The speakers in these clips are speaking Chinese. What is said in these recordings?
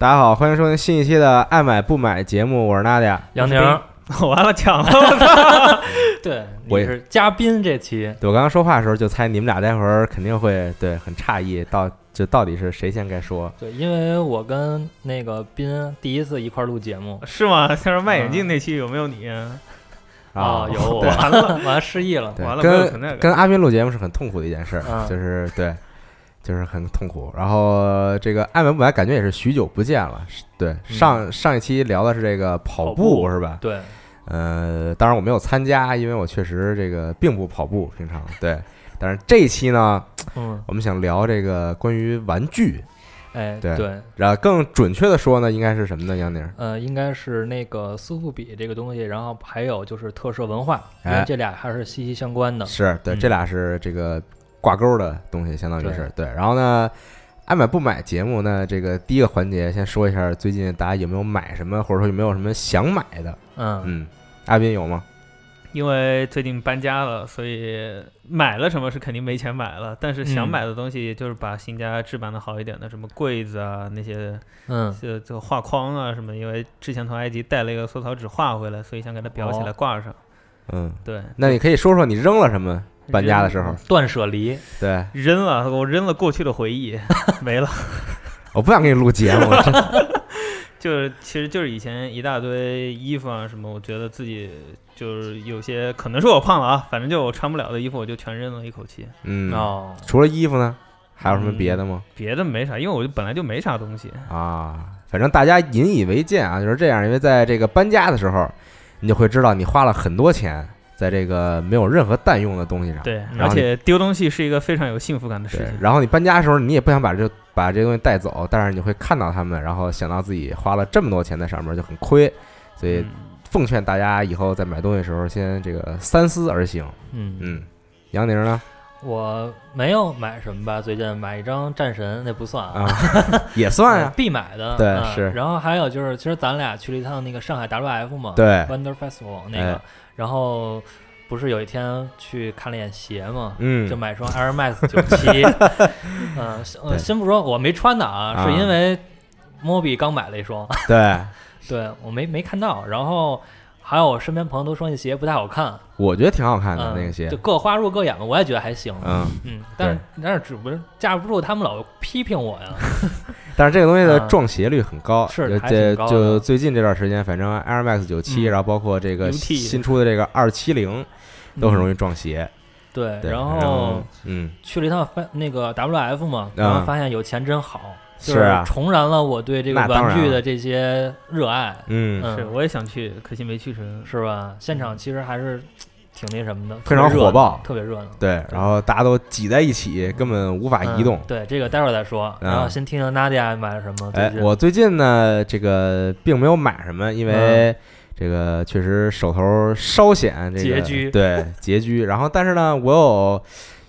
大家好，欢迎收听新一期的爱买不买节目，我是娜迪亚。杨宁，完了抢了，我操！对，我是嘉宾这期，对我刚刚说话的时候就猜你们俩待会儿肯定会对很诧异，到就到底是谁先该说？对，因为我跟那个斌第一次一块儿录节目是吗？像是卖眼镜那期有没有你？啊，有我完了，完了失忆了，完了跟跟阿斌录节目是很痛苦的一件事就是对，就是很痛苦。然后这个爱文不买感觉也是许久不见了，是对上上一期聊的是这个跑跑步是吧？对，呃，当然我没有参加，因为我确实这个并不跑步，平常对。但是这一期呢，嗯，我们想聊这个关于玩具，哎，对对，然后更准确的说呢，应该是什么呢？杨宁？呃，应该是那个苏富比这个东西，然后还有就是特摄文化，因哎为这俩还是息息相关的。是对，嗯这俩是这个挂钩的东西，相当于是对。然后呢，爱买不买节目呢，这个第一个环节先说一下，最近大家有没有买什么，或者说有没有什么想买的？嗯，嗯，阿斌有吗？因为最近搬家了，所以买了什么是肯定没钱买了，但是想嗯买的东西就是把新家置办的好一点的，什么柜子啊那些，嗯，就就画框啊什么，因为之前从埃及带了一个缩草纸画回来，所以想给它裱起来哦挂上。嗯，对，那你可以说说你扔了什么？搬家的时候，断舍离，对，扔了，我扔了过去的回忆，没了。我不想给你录节目，就是其实就是以前一大堆衣服啊什么，我觉得自己就是有些可能是我胖了啊，反正就我穿不了的衣服我就全扔了一口气，嗯，哦，除了衣服呢，还有什么别的吗？别的没啥，因为我就本来就没啥东西。啊，反正大家引以为戒啊，就是这样。因为在这个搬家的时候，你就会知道你花了很多钱在这个没有任何蛋用的东西上。对，而且丢东西是一个非常有幸福感的事情。然后你搬家的时候，你也不想把这把这些东西带走，但是你会看到他们，然后想到自己花了这么多钱在上面，就很亏。所以嗯奉劝大家以后在买东西的时候，先这个三思而行。嗯，嗯，杨宁呢？我没有买什么吧，最近买一张战神，那不算啊，也算啊。必买的。对嗯是然后还有就是，其实咱俩去了一趟那个上海 WF 嘛，对，Wonder Festival 那个，哎然后不是有一天去看了眼鞋嘛，嗯。就买双 Air Max 九七，嗯，先不说我没穿的啊，啊。是因为 Moby 刚买了一双，对，对我没没看到，然后还有我身边朋友都说那鞋不太好看，我觉得挺好看的嗯，那个鞋。就。各花入各眼嘛，我也觉得还行，嗯，嗯，但是但是只不是架不住他们老批评我呀，但是这个东西的嗯撞鞋率很高，是还就最近这段时间，反正 Air Max 九七、嗯。然后包括这个新出的这个二七零，都很容易易撞鞋。对，对，然然后嗯，去了一趟发那个 WF 嘛，然后发现有钱真好，就是啊，重燃了我对这个玩具的这些热爱，嗯，嗯。是，我也想去，可惜没去成。是吧？现场其实还是挺那什么的，非常火爆特别热闹。对，然后大家都挤在一起，根本无法移动嗯。对，这个待会儿再说。嗯然后先听听 Nadia 买了什么。哎我最近呢，这个并没有买什么，因嗯为这个确实手头稍显这个拮据对 拮据。然后，但是呢，我有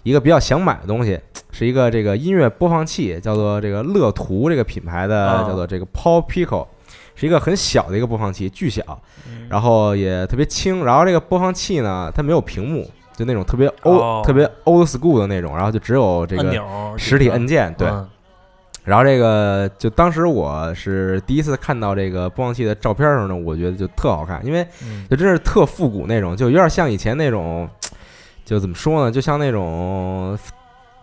一个比较想买的东西，是一个这个音乐播放器，叫做这个乐图这个品牌的，哦叫做这个 Paul Pico，是一个很小的一个播放器，巨小，嗯然后也特别轻。然后这个播放器呢，它没有屏幕，就那种特别 old、哦特别 old school 的那种，然后就只有这个实体按键，对。嗯然后这个就当时我是第一次看到这个播放器的照片的时候呢，我觉得就特好看，因为嗯就真是特复古那种，就有点像以前那种，就怎么说呢，就像那种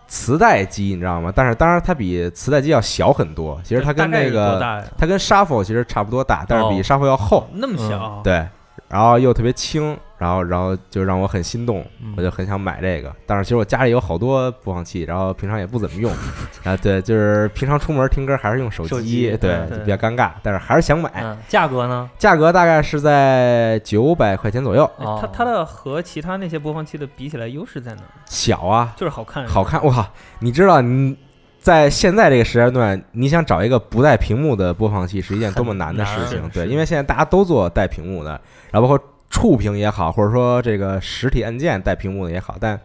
磁带机，你知道吗？但是当然它比磁带机要小很多，其实它跟那个？它跟 Shuffle 其实差不多大，但是比哦 Shuffle 要厚，那么小？对，然后又特别轻，然后然后就让我很心动，嗯我就很想买这个。但是其实我家里有好多播放器，然后平常也不怎么用，啊，对，就是平常出门听歌还是用手手机对，嗯就比较尴尬，但是还是想买。嗯，价格呢？价格大概是在九百块钱左右，哦它它的和其他那些播放器的比起来，优势在哪儿？小啊，就是好看。好看，我靠！你知道你在现在这个时间段，你想找一个不带屏幕的播放器是一件多么难的事情，对，因为现在大家都做带屏幕的，然后包括触屏也好，或者说这个实体按键带屏幕的也好，但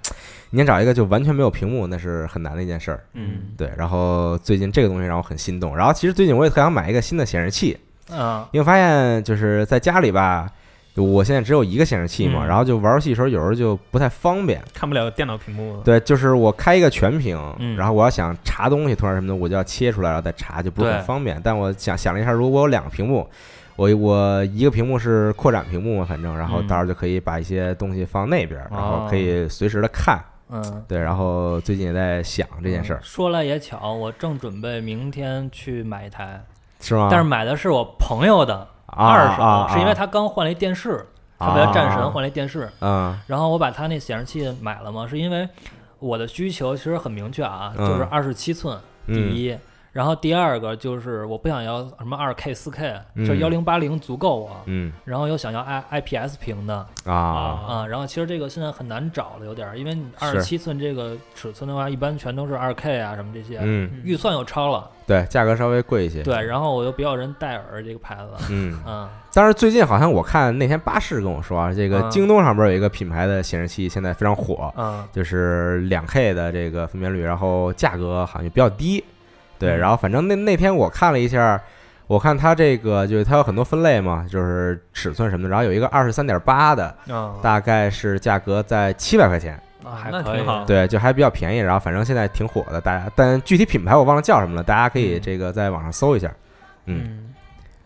你想找一个就完全没有屏幕，那是很难的一件事儿。嗯对，然后最近这个东西让我很心动，然后其实最近我也特想买一个新的显示器，啊因为发现就是在家里吧，我现在只有一个显示器嘛，嗯然后就玩游戏的时候有时候就不太方便。看不了电脑屏幕。对，就是我开一个全屏，嗯然后我要想查东西，突然什么的，我就要切出来，然后再查，就不是很方便。但我想想了一下，如果我有两个屏幕，我我一个屏幕是扩展屏幕嘛，反正，然后嗯。到时候就可以把一些东西放那边，然后哦。可以随时的看。嗯，对，然后最近也在想这件事儿，说来也巧，我正准备明天去买一台，是吗？但是买的是我朋友的啊二手，啊是因为他刚换了一电视，他为了战神啊换了一电视，嗯。然后我把他那显示器买了嘛，是因为我的需求其实很明确啊，嗯。就是二十七寸第嗯。一，然后第二个就是我不想要什么二 K、四 K，嗯。就幺零八零足够我，嗯。然后又想要 I IPS 屏的。啊。啊，然后其实这个现在很难找了，有点儿，因为你二十七寸这个尺寸的话，一般全都是二 K 啊什么这些，嗯，预算又超了，对，价格稍微贵一些。对，然后我又比较人戴尔这个牌子，嗯，嗯，但是最近好像我看那天巴士跟我说啊，这个嗯京东上边有一个品牌的显示器现在非常火，嗯就是两 K 的这个分辨率，然后价格好像也比较低。对，嗯。然后反正那那天我看了一下，我看它这个就是它有很多分类嘛，就是尺寸什么的，然后有一个二十三点八的，啊，大概是价格在七百块钱，那还可以。那挺好。对，就还比较便宜。然后反正现在挺火的，大家但具体品牌我忘了叫什么了，大家可以嗯。这个在网上搜一下。嗯，嗯，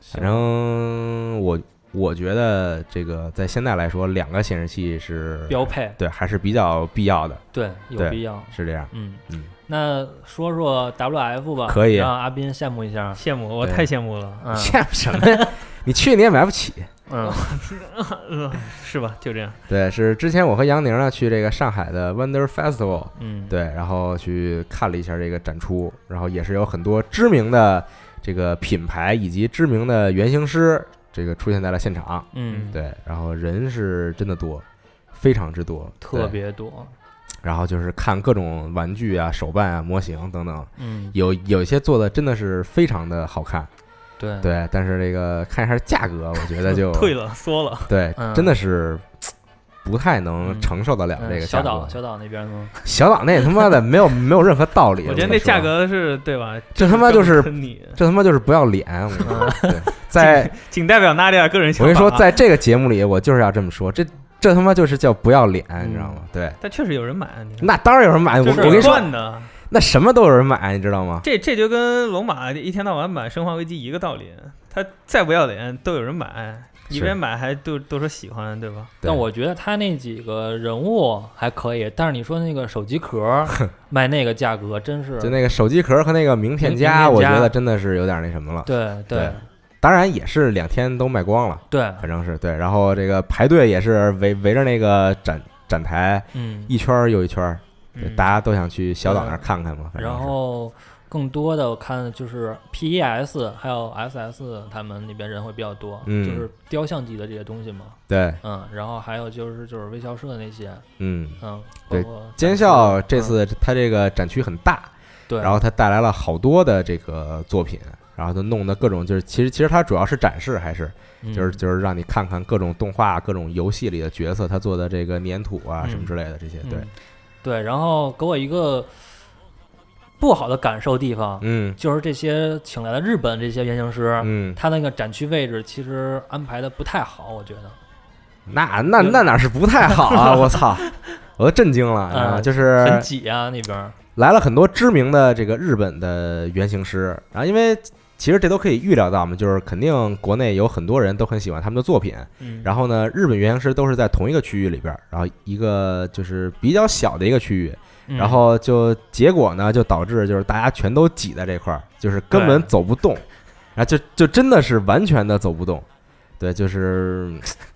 反正我我觉得这个在现在来说，两个显示器是标配，对还是比较必要的，对，有对必要，是这样。嗯。嗯，那说说 WF 吧，可以让阿斌羡慕一下，羡慕，我太羡慕了。嗯羡慕什么呀？你去你也买不起。嗯呃，是吧？就这样。对，是之前我和杨宁呢去这个上海的 Wonder Festival，嗯，对，然后去看了一下这个展出，然后也是有很多知名的这个品牌以及知名的原型师这个出现在了现场。嗯，对，然后人是真的多，非常之多，特。别多，然后就是看各种玩具啊、手办啊、模型等等，嗯，有有一些做的真的是非常的好看。对，对，但是这个看一下价格，我觉得就 退了，缩了。对，嗯真的是不太能嗯承受得了嗯这个价格。小岛小岛那边呢，小岛那他妈的 没有没有任何道理。我觉得那价，格是对吧？这他妈就是，这他妈就是不要脸。我 跟你说，在仅代表娜迪亚个人想法。我跟你说，，在这个节目里，我就是要这么说，这这他妈就是叫不要脸，你知道吗？对，但确实有人买，那当然有人买，我就是我跟你说，那什么都有人买，你知道吗？这这就跟龙马一天到晚买《生化危机》一个道理，他再不要脸都有人买，一边买还都都说喜欢，对吧？但我觉得他那几个人物还可以，但是你说那个手机壳卖那个价格，真是就那个手机壳和那个名片夹，名片夹我觉得真的是有点那什么了。对对对当然也是两天都卖光了，对，反正是对。然后这个排队也是围围着那个展展台嗯，一圈儿又一圈大家都想去小岛那儿看看嘛。然后更多的我看就是 PES 还有 SS 他们那边人会比较多，嗯。就是雕像级的这些东西嘛，对，嗯，然后还有就是就是微笑社的那些，嗯，嗯，对尖展示校这嗯。次它这个展区很大，对，然后他带来了好多的这个作品，然后他弄的各种就是其实其实它主要是展示，还是就是嗯就是让你看看各种动画、各种游戏里的角色他做的这个粘土啊嗯什么之类的这些，对嗯，对，然后给我一个不好的感受地方，嗯就是这些请来的日本这些原型师，嗯，他那个展区位置其实安排的不太好，我觉得。那那那哪是不太好啊！我操，我都震惊了 啊！嗯就是很挤啊那边。来了很多知名的这个日本的原型师，然后因为其实这都可以预料到嘛，就是肯定国内有很多人都很喜欢他们的作品，嗯，然后呢，日本原型师都是在同一个区域里边儿，然后一个就是比较小的一个区域，嗯。然后就结果呢，就导致就是大家全都挤在这块儿，就是根本走不动，然后就就真的是完全的走不动，对，就是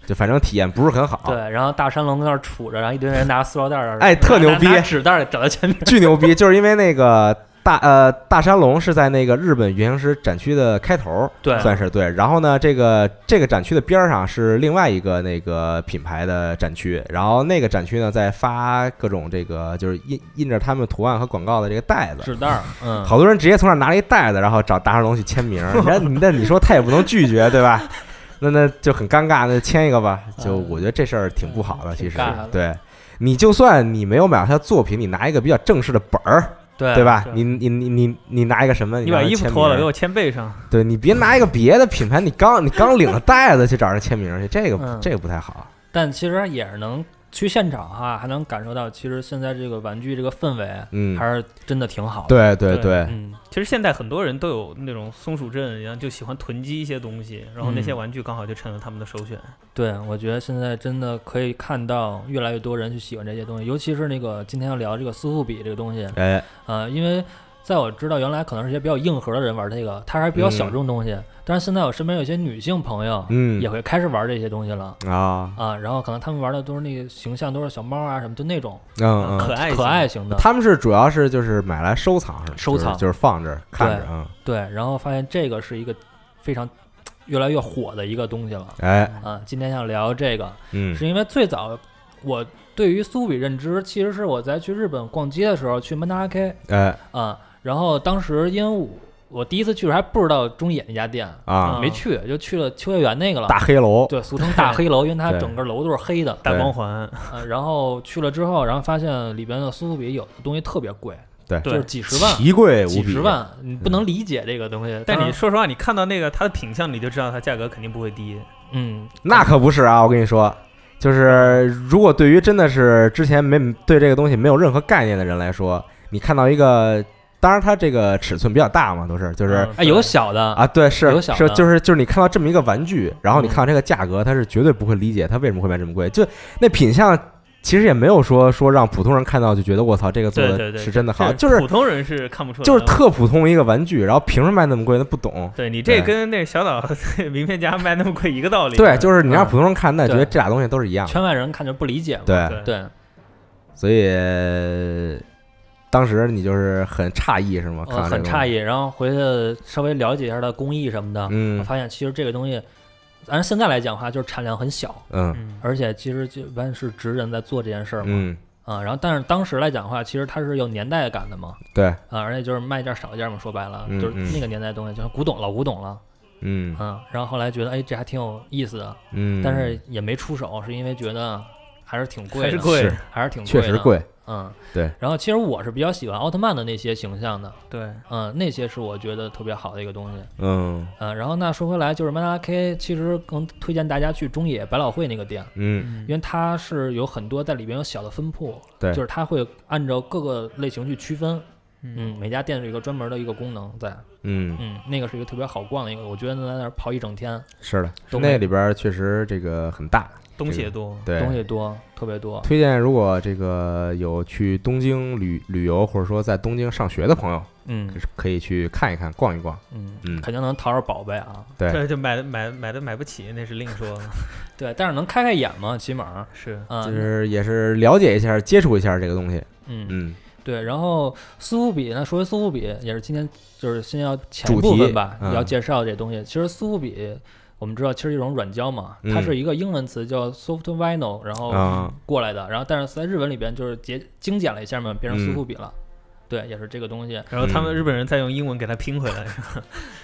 就反正体验不是很好，对，然后大山龙在那儿杵着，然后一堆人拿塑料袋儿，哎特牛逼纸袋儿找到前面。巨牛逼，就是因为那个大呃大山龙是在那个日本原型师展区的开头，对算是对。然后呢，这个这个展区的边儿上是另外一个那个品牌的展区，然后那个展区呢在发各种这个就是印印着他们图案和广告的这个袋子。纸袋儿，嗯，好多人直接从那儿拿了一袋子，然后找大山龙去签名。那那你说他也不能拒绝，对吧？那那就很尴尬，那就签一个吧。就嗯我觉得这事儿挺不好的，其实对。你就算你没有买到他的作品，你拿一个比较正式的本儿，对对吧？你你你你你拿一个什么？你把衣服脱了，给我签背上。对你别拿一个别的品牌，你刚你刚领了袋子去找人签名去，这个嗯这个不太好。但其实也是能去现场哈，还能感受到，其实现在这个玩具这个氛围嗯，还是真的挺好的。对对。对其实现在很多人都有那种松鼠症一样，就喜欢囤积一些东西，然后那些嗯玩具刚好就成了他们的首选。对，我觉得现在真的可以看到越来越多人去喜欢这些东西，尤其是那个今天要聊这个苏富比这个东西，哎，呃，因为在我知道原来可能是一些比较硬核的人玩这个，它还是比较小众东西，但是现在我身边有些女性朋友嗯。也会开始玩这些东西了。啊，啊，然后可能他们玩的都是那个形象，都是小猫啊什么，就那种嗯嗯，可可爱可爱型的。他们是主要是就是买来收藏是吧收藏就是放这看着对嗯，对，然后发现这个是一个非常越来越火的一个东西了。哎，啊，今天想聊这个，嗯。是因为最早我对于苏比认知，其实是我在去日本逛街的时候去曼达拉 K 哎。啊，然后当时因为我我第一次去的时候还不知道中野那家店，啊，没去，就去了秋叶原那个了。大黑楼，对，俗称大黑楼，因为它整个楼都是黑的。大光环，呃，然后去了之后，然后发现里边的苏富比有的东西特别贵，对。就是几十万、奇贵无比，几十万，你不能理解这个东西。但你说实话，你看到那个它的品相，你就知道它价格肯定不会低。嗯，那可不是啊！我跟你说，就是如果对于真的是之前没对这个东西没有任何概念的人来说，你看到一个，当然它这个尺寸比较大嘛，都是就是。嗯哎，有小的啊，对，是是，有小的就是就是你看到这么一个玩具，然后你嗯看到这个价格，他是绝对不会理解它为什么会卖这么贵。就那品相，其实也没有说说让普通人看到就觉得我操，这个做的是真的好，这就是普通人是看不出来，就是特普通一个玩具，然后凭什么卖那么贵？他不懂。对你这跟那个小岛 名片夹卖那么贵一个道理。对，就是你让嗯普通人看，那觉得这俩东西都是一样的。圈外人看就不理解嘛。对，对对，所以当时你就是很诧异是吗？很诧异，然后回去稍微了解一下它的工艺什么的，我嗯发现其实这个东西，按现在来讲的话，就是产量很小，嗯。嗯，而且其实就一般是职人在做这件事儿嘛。嗯，啊，然后但是当时来讲的话，其实它是有年代感的嘛，对，啊，而且就是卖一件少一件嘛，说白了，就是那个年代的东西，就是古董老古董了，嗯。嗯，然后后来觉得哎这还挺有意思的，嗯，但是也没出手，是因为觉得还是挺贵的，还是贵。还是挺的，确实贵。嗯，对。然后其实我是比较喜欢奥特曼的那些形象的，对，嗯，那些是我觉得特别好的一个东西，嗯。嗯，然后那说回来就是曼达拉 K，其实更推荐大家去中野百老汇那个店。嗯。因为它是有很多在里边有小的分铺，对。就是它会按照各个类型去区分，嗯。嗯，每家店有一个专门的一个功能在，嗯，嗯，那个是一个特别好逛的一个，我觉得能在那儿跑一整天，是的，那里边确实这个很大，东西也多。对，东西多，特别多，推荐如果这个有去东京旅旅游，或者说在东京上学的朋友，嗯可以去看一看、逛一逛。嗯嗯肯定能淘着宝贝啊，对，这就买的买买的买不起，那是另说。对，但是能开开眼嘛，起码，是，嗯，就是也是了解一下、接触一下这个东西。嗯嗯对，然后苏富比呢，说回苏富比，也是今天就是先要前部分吧，嗯要介绍这东西。其实苏富比，我们知道其实一种软胶嘛，它嗯是一个英文词叫 soft vinyl，然后啊过来的，然后但是在日文里边就是节精简了一下嘛，变成苏嗯富比了。对，也是这个东西。然后他们嗯日本人再用英文给它拼回来。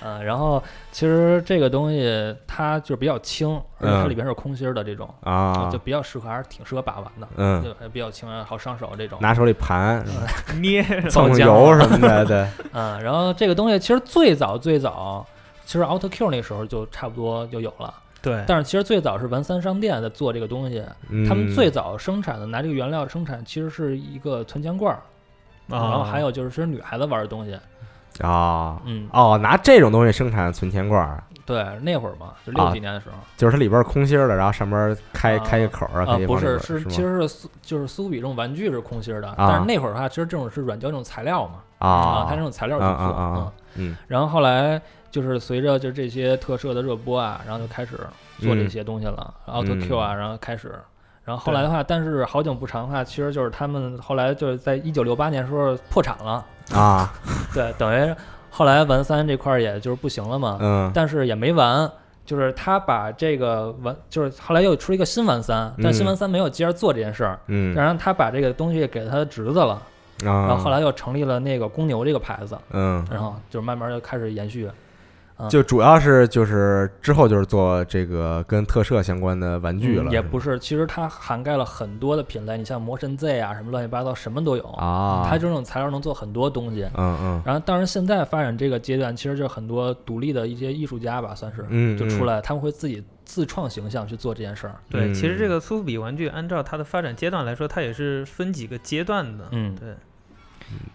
嗯，然后其实这个东西它就是比较轻，而且它嗯里边是空心儿的这种，啊就，比较适合，还是挺适合把玩的。嗯，对，比较轻，好上手这种。拿手里盘、捏，蹭酱油什么的，对，嗯，然后这个东西其实最早最早，其实 Auto Q 那时候就差不多就有了，对，但是其实最早是文三商店在做这个东西，嗯。他们最早生产的拿这个原料生产其实是一个存钱罐儿，然后还有就是是女孩子玩的东西，啊。嗯，哦，拿这种东西生产存钱罐儿，对，那会儿嘛，就六啊几年的时候，就是它里边儿空心儿的，然后上面开啊开个口儿啊可以，往里边儿不是，是是其实是苏就是苏比这种玩具是空心儿的，啊但是那会儿的话，其实这种是软胶这种材料嘛，啊，它这种材料去做，啊啊啊嗯。然后后来就是随着就这些特摄的热播啊，然后就开始做这些东西了、t o Q 啊，然后开始，然后后来的话，但是好景不长的话，其实就是他们后来就是在一九六八年时候破产了，啊，对，等于后来完三这块儿也就是不行了嘛，嗯。但是也没完。就是他把这个完，就是后来又出了一个新完三，但新嗯完三没有接着做这件事儿，嗯，然后他把这个东西给他的侄子了，然然后后来又成立了那个公牛这个牌子，嗯。然后就慢慢就开始延续，嗯就主要是就是之后就是做这个跟特摄相关的玩具了，嗯也不是，其实它涵盖了很多的品类，你像魔神 Z 啊，什么乱七八糟，什么都有。啊，它这种材料能做很多东西。嗯嗯然后，当然现在发展这个阶段，其实就是很多独立的一些艺术家吧，算是嗯就出来，他们会自己自创形象去做这件事儿。对，嗯其实这个苏富比玩具按照它的发展阶段来说，它也是分几个阶段的。嗯，对，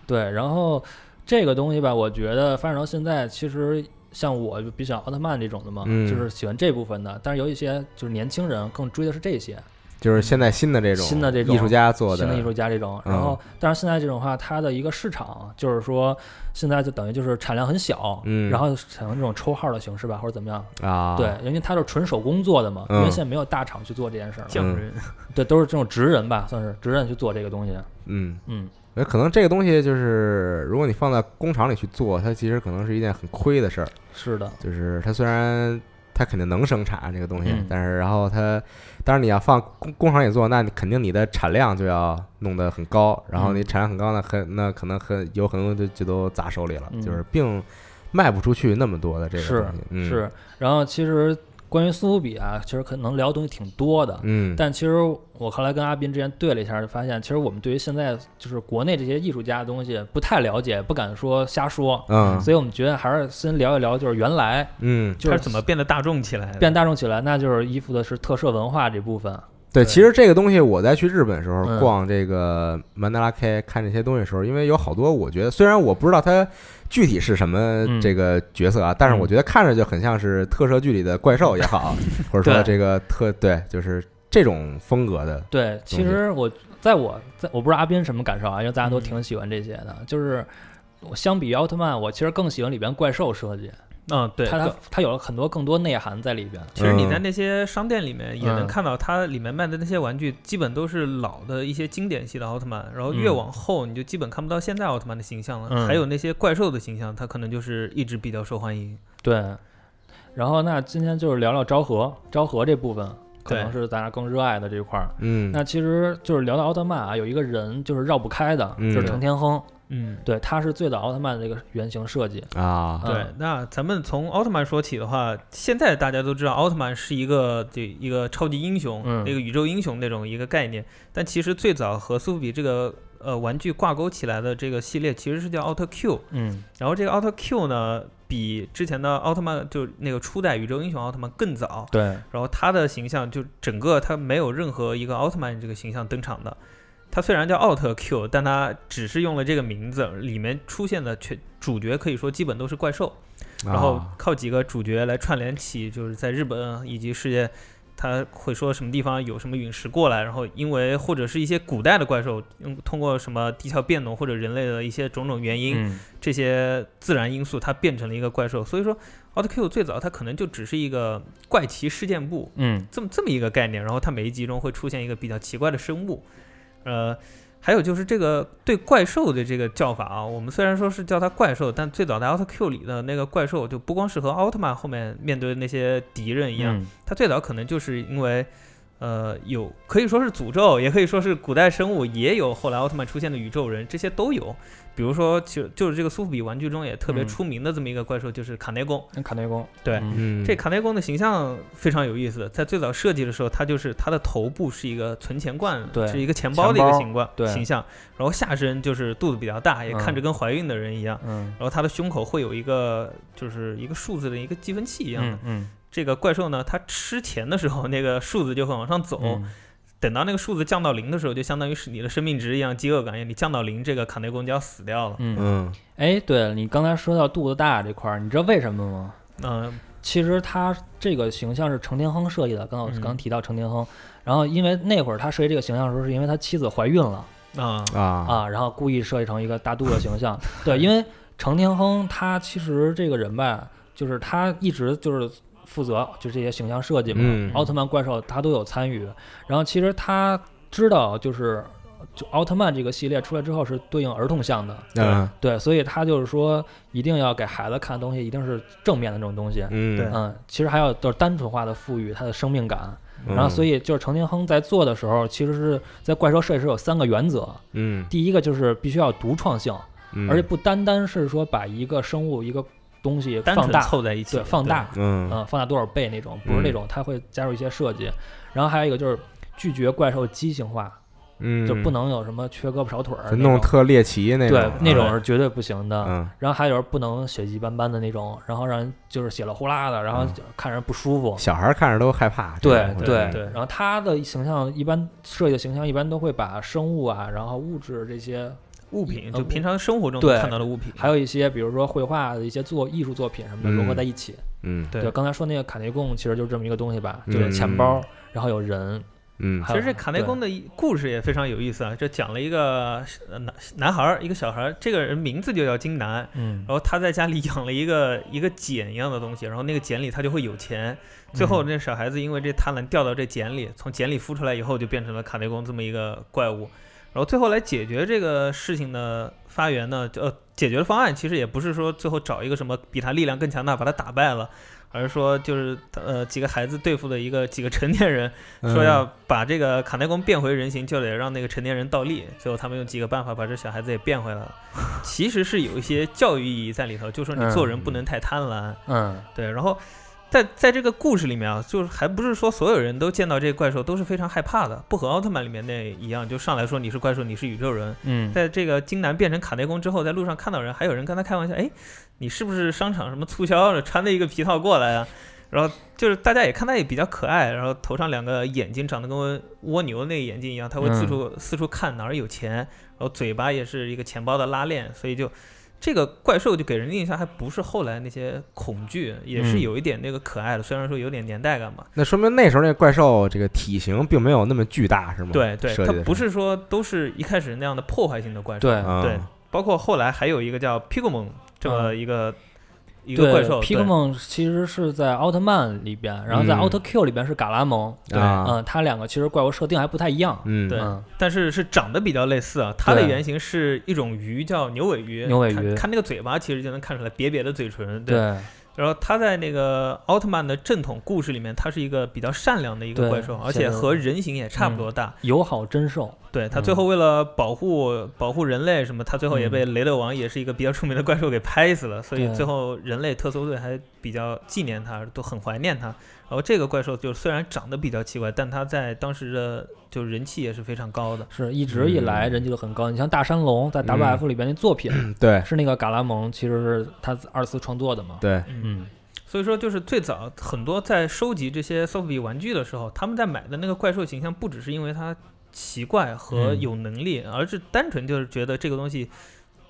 对。然后这个东西吧，我觉得发展到现在，其实像我就比较奥特曼这种的嘛，嗯就是喜欢这部分的。但是有一些就是年轻人更追的是这些就是现在新的这种新的这种艺术家做的新的艺术家这种。嗯然后，但是现在这种话，它的一个市场就是说，现在就等于就是产量很小，嗯然后采用这种抽号的形式吧，或者怎么样。啊，对，因为它是纯手工做的嘛，因嗯为现在没有大厂去做这件事儿了。匠人。对，都是这种职人吧，算是职人去做这个东西。嗯。嗯，呃可能这个东西就是，如果你放在工厂里去做，它其实可能是一件很亏的事儿。是的，就是它虽然它肯定能生产这个东西，嗯但是然后它，当然你要放工工厂里做，那你肯定你的产量就要弄得很高，然后你嗯产量很高呢，很那可能很有很多就就都砸手里了，嗯就是并卖不出去那么多的这个东西。嗯、是。然后其实关于苏富比啊，其实可能聊的东西挺多的。嗯，但其实我后来跟阿斌之前对了一下，就发现其实我们对于现在就是国内这些艺术家的东西不太了解，不敢说瞎说，嗯所以我们觉得还是先聊一聊，就是原来嗯，就是怎么变得大众起来？变大众起来，那就是依附的是特色文化这部分。对，其实这个东西我在去日本的时候嗯。逛这个曼德拉 K 看这些东西的时候，因为有好多我觉得虽然我不知道它具体是什么嗯。这个角色啊，但是我觉得看着就很像是特摄剧里的怪兽也好，或者说这个特对，就是这种风格的。对，其实我在我在我不知道阿斌什么感受啊，因为大家都挺喜欢这些的，就是。我相比于奥特曼，我其实更喜欢里边怪兽设计，嗯，对。它它它有了很多更多内涵在里边。其实你在嗯那些商店里面也能嗯看到，它里面卖的那些玩具基本都是老的一些经典系的奥特曼，然后越嗯往后你就基本看不到现在奥特曼的形象了。嗯还有那些怪兽的形象，它可能就是一直比较受欢迎。对，然后那今天就是聊聊昭和，昭和这部分可能是大家更热爱的这一块儿。嗯，那其实就是聊到奥特曼啊，有一个人就是绕不开的，嗯就是程天亨。嗯，对，它是最早奥特曼的这个原型设计。啊，对嗯，那咱们从奥特曼说起的话，现在大家都知道奥特曼是一个这一个超级英雄，嗯那个宇宙英雄那种一个概念。但其实最早和苏富比这个呃玩具挂钩起来的这个系列，其实是叫奥特 Q。嗯然后这个奥特 Q 呢，比之前的奥特曼就那个初代宇宙英雄奥特曼更早。对，然后他的形象就整个他没有任何一个奥特曼这个形象登场的。他虽然叫奥特 Q，但它只是用了这个名字，里面出现的全主角可以说基本都是怪兽。然后啊靠几个主角来串联起，就是在日本以及世界，他会说什么地方有什么陨石过来，然后因为或者是一些古代的怪兽，用通过什么地壳变动或者人类的一些种种原因，嗯这些自然因素，它变成了一个怪兽。所以说，奥特 Q 最早它可能就只是一个怪奇事件簿嗯这么这么一个概念，然后它每一集中会出现一个比较奇怪的生物，呃。还有就是这个对怪兽的这个叫法啊，我们虽然说是叫它怪兽，但最早的奥特 Q 里的那个怪兽就不光是和奥特曼后面面对的那些敌人一样，嗯它最早可能就是因为，呃，有可以说是诅咒，也可以说是古代生物，也有后来奥特曼出现的宇宙人，这些都有。比如说，就就是这个苏富比玩具中也特别嗯出名的这么一个怪兽，就是卡内公。那卡内公。对这卡内公的形象非常有意思，在最早设计的时候，它就是它的头部是一个存钱罐，对是一个钱包的一个形状对形象，然后下身就是肚子比较大，也嗯看着跟怀孕的人一样，嗯然后它的胸口会有一个就是一个数字的一个计分器一样的。嗯嗯这个怪兽呢，它吃钱的时候，那个数字就会往上走。嗯等到那个数字降到零的时候，就相当于是你的生命值一样，饥饿感一样，你降到零，这个卡内公就要死掉了。嗯。嗯哎，对了，你刚才说到肚子大这块儿，你知道为什么吗？嗯、其实他这个形象是程天亨设计的，刚刚刚提到程天亨，然后因为那会儿他设计这个形象的时候，是因为他妻子怀孕了啊啊啊，然后故意设计成一个大肚子形象。对，因为程天亨他其实这个人吧，就是他一直就是负责就这些形象设计嘛，嗯。奥特曼怪兽他都有参与，然后其实他知道就是。就奥特曼这个系列出来之后是对应儿童向的，嗯。对，所以他就是说一定要给孩子看的东西一定是正面的这种东西，嗯，对。嗯，其实还要就是单纯化的赋予它的生命感。嗯。然后，所以就是程天亨在做的时候，其实是在怪兽设计师有三个原则。嗯，第一个就是必须要独创性，嗯。而且不单单是说把一个生物一个东西单纯放大，凑在一起，对，放大，嗯。嗯，放大多少倍那种，不是那种，它会加入一些设计。然后还有一个就是拒绝怪兽畸形化，嗯，就不能有什么缺胳膊少腿儿就那种，弄特猎奇那种，对，那种嗯是绝对不行的。嗯。然后还有人不能血迹斑斑的那种，然后让人就是血了呼啦的，然后嗯。就看着不舒服。小孩儿看着都害怕，对种对对。对然后他的形象一般设计的形象一般都会把生物啊，然后物质这些，物品，呃就平常生活中对看到的物品，还有一些比如说绘画的一些作艺术作品什么的嗯。融合在一起。嗯。对。刚才说那个卡内贡其实就是这么一个东西吧，嗯。就是钱包，然后有人，嗯。其实这卡内贡的故事也非常有意思啊，这讲了一个呃男男孩儿，一个小孩儿，这个人名字就叫金南，嗯。然后他在家里养了一个一个茧一样的东西，然后那个茧里他就会有钱。最后那小孩子因为这贪婪掉到这茧里，从茧里孵出来以后就变成了卡内贡这么一个怪物。然后最后来解决这个事情的发源呢，就呃解决的方案其实也不是说最后找一个什么比他力量更强大把他打败了，而是说就是呃几个孩子对付的一个几个成年人，嗯说要把这个卡内贡变回人形，就得让那个成年人倒立。最后他们用几个办法把这小孩子也变回来了。其实是有一些教育意义在里头，就说你做人不能太贪婪。嗯对，然后在在这个故事里面啊，就是还不是说所有人都见到这个怪兽都是非常害怕的，不和奥特曼里面那一样，就上来说你是怪兽，你是宇宙人。嗯，在这个金南变成卡内贡之后，在路上看到人，还有人跟他开玩笑，哎，你是不是商场什么促销的穿的一个皮套过来啊？然后就是大家也看他也比较可爱，然后头上两个眼睛长得跟蜗牛那个眼睛一样，他会四处、四处看哪儿有钱，然后嘴巴也是一个钱包的拉链，所以就这个怪兽就给人的印象还不是后来那些恐惧，也是嗯有一点那个可爱的，虽然说有点年代感嘛。那说明那时候那怪兽这个体型并没有那么巨大，是吗？对对，它不是说都是一开始那样的破坏性的怪兽，对包括后来还有一个叫 Pigmon 这么一个、一个对怪兽，对 Pigmon 其实是在奥特曼里边，然后在嗯。奥特 Q 里边是嘎拉蒙，对。啊。嗯，它两个其实怪物设定还不太一样，嗯。对嗯。但是是长得比较类似啊。它的原型是一种鱼，叫牛尾鱼。牛尾鱼。看看那个嘴巴，其实就能看出来瘪瘪的嘴唇。对。对然后他在那个奥特曼的正统故事里面，他是一个比较善良的一个怪兽，而且和人形也差不多大。友好真兽，对，它嗯最后为了保护保护人类什么，他最后也嗯被雷德王也是一个比较出名的怪兽给拍死了。所以最后人类特搜队还比较纪念他，都很怀念它。然后这个怪兽就虽然长得比较奇怪，但它在当时的就人气也是非常高的。是一直以来嗯人气都很高。你像大山龙在 WF 里边那作品，对是那个嘎拉蒙，其实是他二次创作的嘛。对，嗯，所以说，就是最早很多在收集这些 Softby 玩具的时候，他们在买的那个怪兽形象，不只是因为它奇怪和嗯有能力，而是单纯就是觉得这个东西，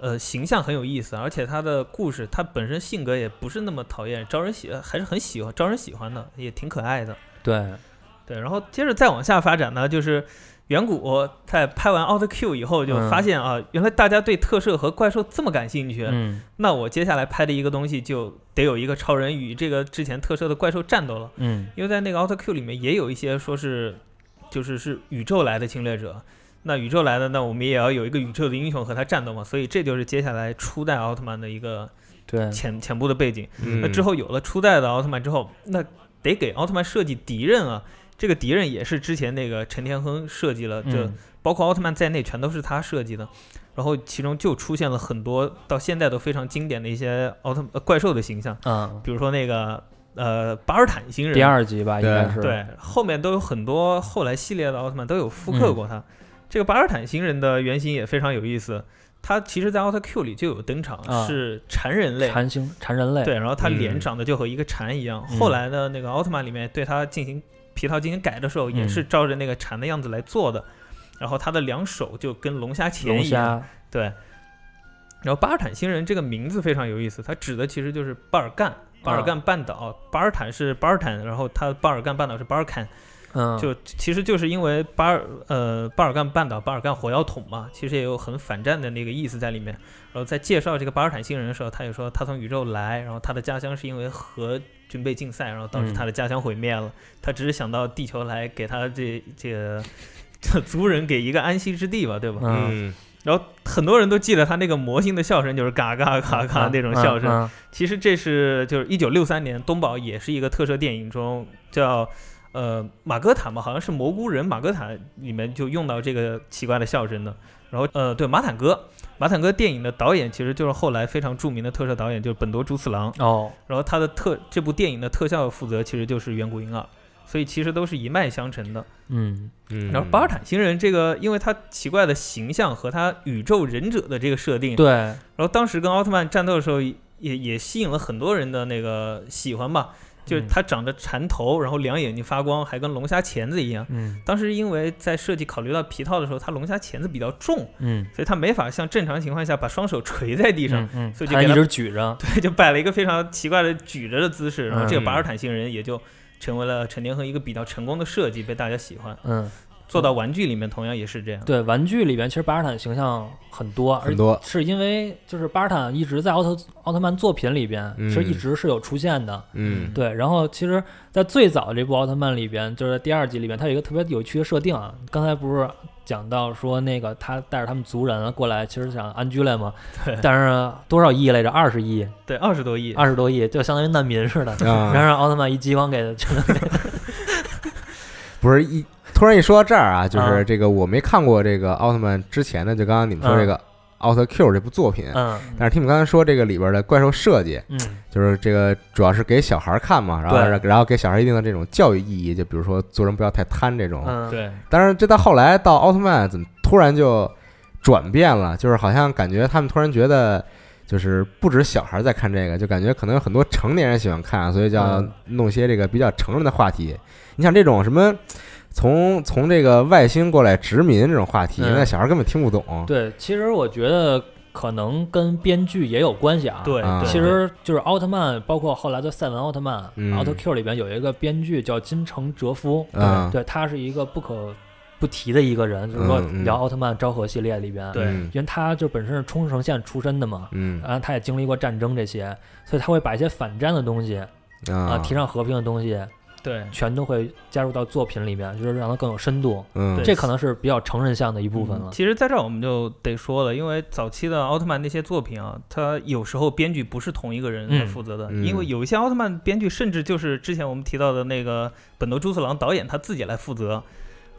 呃，形象很有意思，而且他的故事，他本身性格也不是那么讨厌，招人喜，还是很喜欢，招人喜欢的，也挺可爱的。对，对，然后接着再往下发展呢，就是远古在拍完奥特 Q 以后，就嗯发现啊，原来大家对特摄和怪兽这么感兴趣，嗯那我接下来拍的一个东西就得有一个超人与这个之前特摄的怪兽战斗了，嗯因为在那个奥特 Q 里面也有一些说是就是是宇宙来的侵略者。那宇宙来了，那我们也要有一个宇宙的英雄和他战斗嘛，所以这就是接下来初代奥特曼的一个对，前前部的背景。嗯那之后有了初代的奥特曼之后，那得给奥特曼设计敌人啊。这个敌人也是之前那个陈天亨设计了，这嗯包括奥特曼在内全都是他设计的。然后其中就出现了很多到现在都非常经典的一些奥特、呃、怪兽的形象，嗯，比如说那个呃巴尔坦星人，第二集吧，应该是对，后面都有很多后来系列的奥特曼都有复刻过他。嗯这个巴尔坦星人的原型也非常有意思，他其实在奥特 Q 里就有登场，啊是蝉人类。蝉星蝉人类，对，然后他脸嗯长得就和一个蝉一样。嗯后来呢那个奥特曼里面对他进行皮套进行改的时候，也嗯是照着那个蝉的样子来做的。然后他的两手就跟龙虾龙钳一样。虾，对。然后巴尔坦星人这个名字非常有意思，它指的其实就是巴尔干，巴尔干半岛。巴尔坦是巴尔坦，然后它巴尔干半岛是巴尔坎，嗯，就其实就是因为巴尔呃巴尔干半岛巴尔干火药桶嘛，其实也有很反战的那个意思在里面。然后在介绍这个巴尔坦星人的时候，他也说他从宇宙来，然后他的家乡是因为核军备竞赛，然后导致他的家乡毁灭了。他只是想到地球来给他这这个这 族人给一个安息之地吧，对吧？嗯嗯然后很多人都记得他那个魔性的笑声，就是嘎嘎嘎嘎那种笑声。嗯其实这是就是一九六三年东宝也是一个特摄电影中叫呃马哥坦嘛，好像是蘑菇人马哥坦里面就用到这个奇怪的笑声的。然后呃对马坦哥，马坦哥电影的导演其实就是后来非常著名的特摄导演，就是本多朱次郎。哦，然后他的特这部电影的特效负责其实就是远古婴儿，所以其实都是一脉相承的。嗯嗯，然后巴尔坦星人这个，因为他奇怪的形象和他宇宙忍者的这个设定，对，然后当时跟奥特曼战斗的时候也也吸引了很多人的那个喜欢吧。就是嗯。他长着蝉头，然后两眼睛发光，还跟龙虾钳子一样。嗯。当时因为在设计考虑到皮套的时候，它龙虾钳子比较重，嗯。所以它没法像正常情况下把双手垂在地上，所以就给他直举着，对，就摆了一个非常奇怪的举着的姿势，然后这个嗯。巴尔坦星人也就成为了陈天恒一个比较成功的设计，被大家喜欢。嗯，做到玩具里面同样也是这样。对，玩具里边其实巴尔坦形象很多，而很多是因为就是巴尔坦一直在奥特奥特曼作品里边，其实一嗯直是有出现的。嗯对，然后其实，在最早这部奥特曼里边，就是在第二集里边，它有一个特别有趣的设定啊。刚才不是讲到说那个他带着他们族人过来，其实想安居来嘛，对但是多少亿来着？二十亿，对，二十多亿。二十多亿，就相当于难民似的。然后啊，让奥特曼一激光给全都给不是一突然一说到这儿啊，就是啊这个我没看过这个奥特曼之前的，就刚刚你们说这个奥特 Q 这部作品，嗯但是听你们刚才说这个里边的怪兽设计，嗯就是这个主要是给小孩看嘛，然后然后给小孩一定的这种教育意义，就比如说做人不要太贪这种。嗯，对，但是这到后来到奥特曼怎么突然就转变了？就是好像感觉他们突然觉得。就是不止小孩在看这个，就感觉可能有很多成年人喜欢看，所以就要嗯弄些这个比较成人的话题。你像这种什么从从这个外星过来殖民这种话题，嗯。那小孩根本听不懂。对，其实我觉得可能跟编剧也有关系啊。对，其实就是奥特曼，包括后来的赛文奥特曼、嗯。奥特 Q 里边有一个编剧叫金城哲夫，嗯对他是一个不可不提的一个人，就是说聊奥特曼昭和系列里边，对嗯。因为他就本身是冲绳县出身的嘛，嗯。然后他也经历过战争这些，所以他会把一些反战的东西啊、啊，提倡和平的东西，对。全都会加入到作品里面，就是让它更有深度。嗯。这可能是比较成人向的一部分了。其实在这儿我们就得说了，因为早期的奥特曼那些作品啊，它有时候编剧不是同一个人来嗯负责的，嗯。因为有一些奥特曼编剧甚至就是之前我们提到的那个本多朱次郎导演他自己来负责。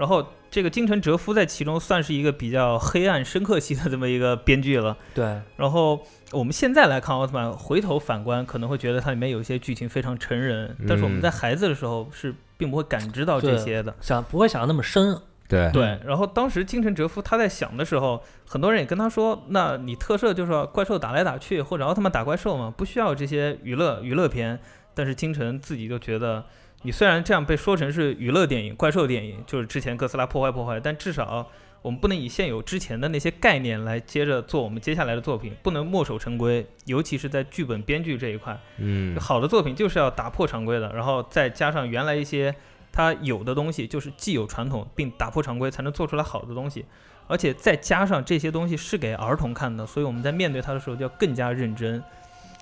然后这个金城哲夫在其中算是一个比较黑暗深刻系的这么一个编剧了。对，然后我们现在来看奥特曼，回头反观可能会觉得它里面有一些剧情非常成人，但是我们嗯在孩子的时候是并不会感知到这些的。想不会想的那么深。对对，然后当时金城哲夫他在想的时候，很多人也跟他说：“那你特摄就是要怪兽打来打去，或者奥特曼打怪兽嘛，不需要这些娱乐娱乐片。”但是金城自己就觉得，你虽然这样被说成是娱乐电影、怪兽电影，就是之前哥斯拉破坏破坏，但至少我们不能以现有之前的那些概念来接着做我们接下来的作品，不能墨守成规，尤其是在剧本编剧这一块。嗯好的作品就是要打破常规的，然后再加上原来一些它有的东西，就是既有传统，并打破常规，才能做出来好的东西。而且再加上这些东西是给儿童看的，所以我们在面对它的时候就要更加认真。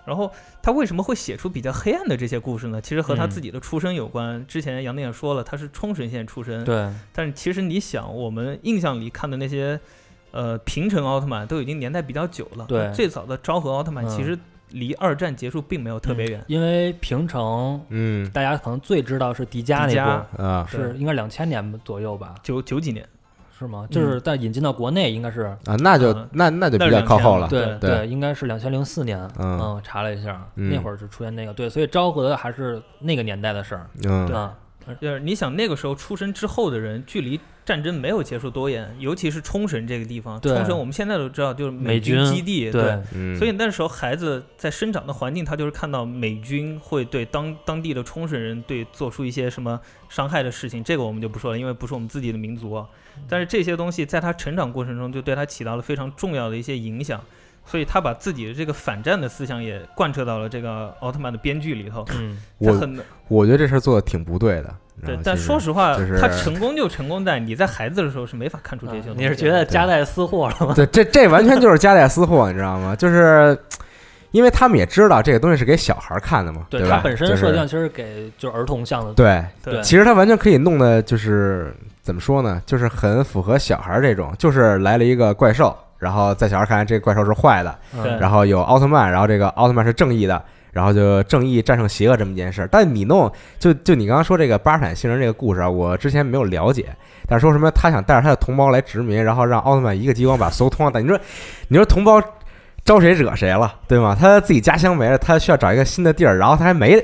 然后他为什么会写出比较黑暗的这些故事呢？其实和他嗯自己的出身有关。之前杨定也说了，他是冲绳县出身，对，但是其实你想，我们印象里看的那些，呃，平成奥特曼都已经年代比较久了。对最早的昭和奥特曼嗯其实离二战结束并没有特别远。因为平成嗯大家可能最知道是迪迦迪迦那部，啊是应该两千年左右吧？九九几年，是吗？就是在引进到国内应该是啊，那就嗯那那就比那是2000较靠后了。对对应该是两千零四年。嗯嗯，查了一下，嗯那会儿就出现那个对，所以昭和还是那个年代的事儿嗯啊。就是你想那个时候出生之后的人，距离战争没有结束多远，尤其是冲绳这个地方。冲绳我们现在都知道就是美军军基地，对，嗯，所以那时候孩子在生长的环境，他就是看到美军会对当当地的冲绳人对做出一些什么伤害的事情，这个我们就不说了，因为不是我们自己的民族啊。但是这些东西在他成长过程中就对他起到了非常重要的一些影响，所以他把自己的这个反战的思想也贯彻到了这个奥特曼的编剧里头。嗯，我他很我觉得这事儿做的挺不对的。对但说实话，就是他成功就成功在你在孩子的时候是没法看出这些东西你是觉得夹带私货了吗？对，这这完全就是夹带私货，你知道吗？就是因为他们也知道这个东西是给小孩看的嘛，对，吧？它本身就是设定其实给就是儿童向的。对，对其实他完全可以弄的，就是怎么说呢？就是很符合小孩这种，就是来了一个怪兽，然后在小孩看来这个怪兽是坏的，嗯然后有奥特曼，然后这个奥特曼是正义的，然后就正义战胜邪恶这么一件事儿。但你弄就就你刚刚说这个巴尔坦星人这个故事啊，我之前没有了解，但是说什么他想带着他的同胞来殖民，然后让奥特曼一个激光把所有同胞打。你说你说同胞招谁惹谁了，对吗？他自己家乡没了，他需要找一个新的地儿，然后他还没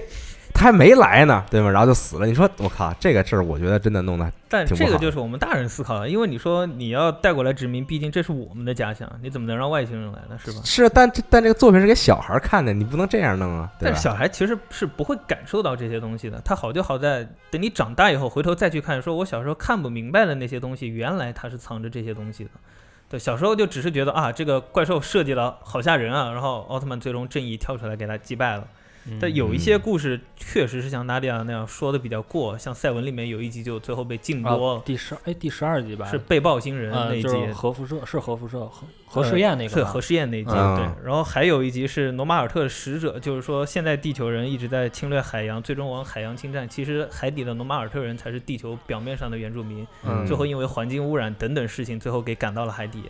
他还没来呢，对吗？然后就死了。你说我靠，这个事儿我觉得真的弄得但挺不好这个就是我们大人思考的，因为你说你要带过来殖民，毕竟这是我们的家乡，你怎么能让外星人来呢？是吧？是，但这但这个作品是给小孩儿看的，你不能这样弄啊，但是？小孩其实是不会感受到这些东西的，他好就好在等你长大以后回头再去看，说我小时候看不明白的那些东西，原来它是藏着这些东西的。对，小时候就只是觉得啊，这个怪兽设计的好吓人啊，然后奥特曼最终正义跳出来给他击败了。但有一些嗯故事确实是像纳迪亚那样说的比较过，像赛文里面有一集就最后被禁播了，啊第十哎第十二集吧，是被爆星人呃那一集，就是核辐射是核辐射核核呃试验那个核试验那一集，嗯对。然后还有一集是罗马尔特的使者，就是说现在地球人一直在侵略海洋，最终往海洋侵占。其实海底的罗马尔特人才是地球表面上的原住民，嗯最后因为环境污染等等事情，最后给赶到了海底。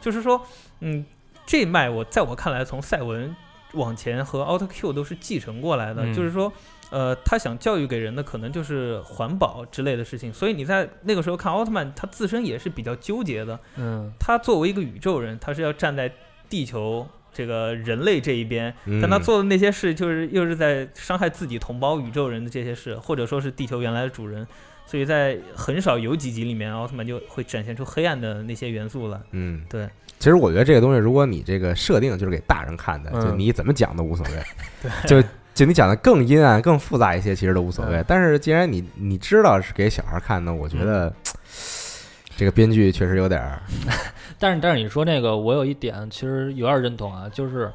就是说，嗯，这一脉我在我看来，从赛文往前和奥特 Q 都是继承过来的，嗯就是说。呃，他想教育给人的可能就是环保之类的事情，所以你在那个时候看奥特曼，他自身也是比较纠结的。嗯他作为一个宇宙人，他是要站在地球这个人类这一边，嗯但他做的那些事，就是又是在伤害自己同胞宇宙人的这些事，或者说是地球原来的主人，所以在很少有几集里面，奥特曼就会展现出黑暗的那些元素了。嗯，对。其实我觉得这个东西，如果你这个设定就是给大人看的，嗯。就你怎么讲都无所谓。对。就就你讲的更阴暗、更复杂一些，其实都无所谓。嗯。但是既然你你知道是给小孩看的，我觉得、这个编剧确实有点儿，但是但是你说那个，我有一点其实有点认同啊，就是，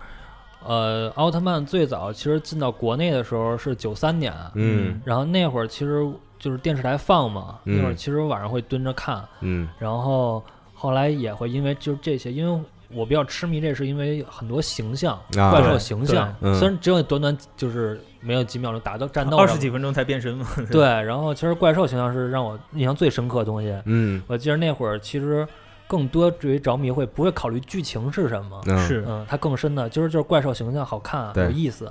呃，奥特曼最早其实进到国内的时候是九三年，嗯。然后那会儿其实就是电视台放嘛，嗯。那会儿其实晚上会蹲着看，嗯。然后后来也会因为就这些，因为我比较痴迷这，是因为很多形象，啊怪兽形象，嗯。虽然只有短短就是没有几秒钟打到战斗二十几分钟才变身嘛。对，然后其实怪兽形象是让我印象最深刻的东西。嗯。我记得那会儿其实更多对于着迷会不会考虑剧情是什么，嗯。是，嗯，它更深的就是就是怪兽形象好看对。有意思，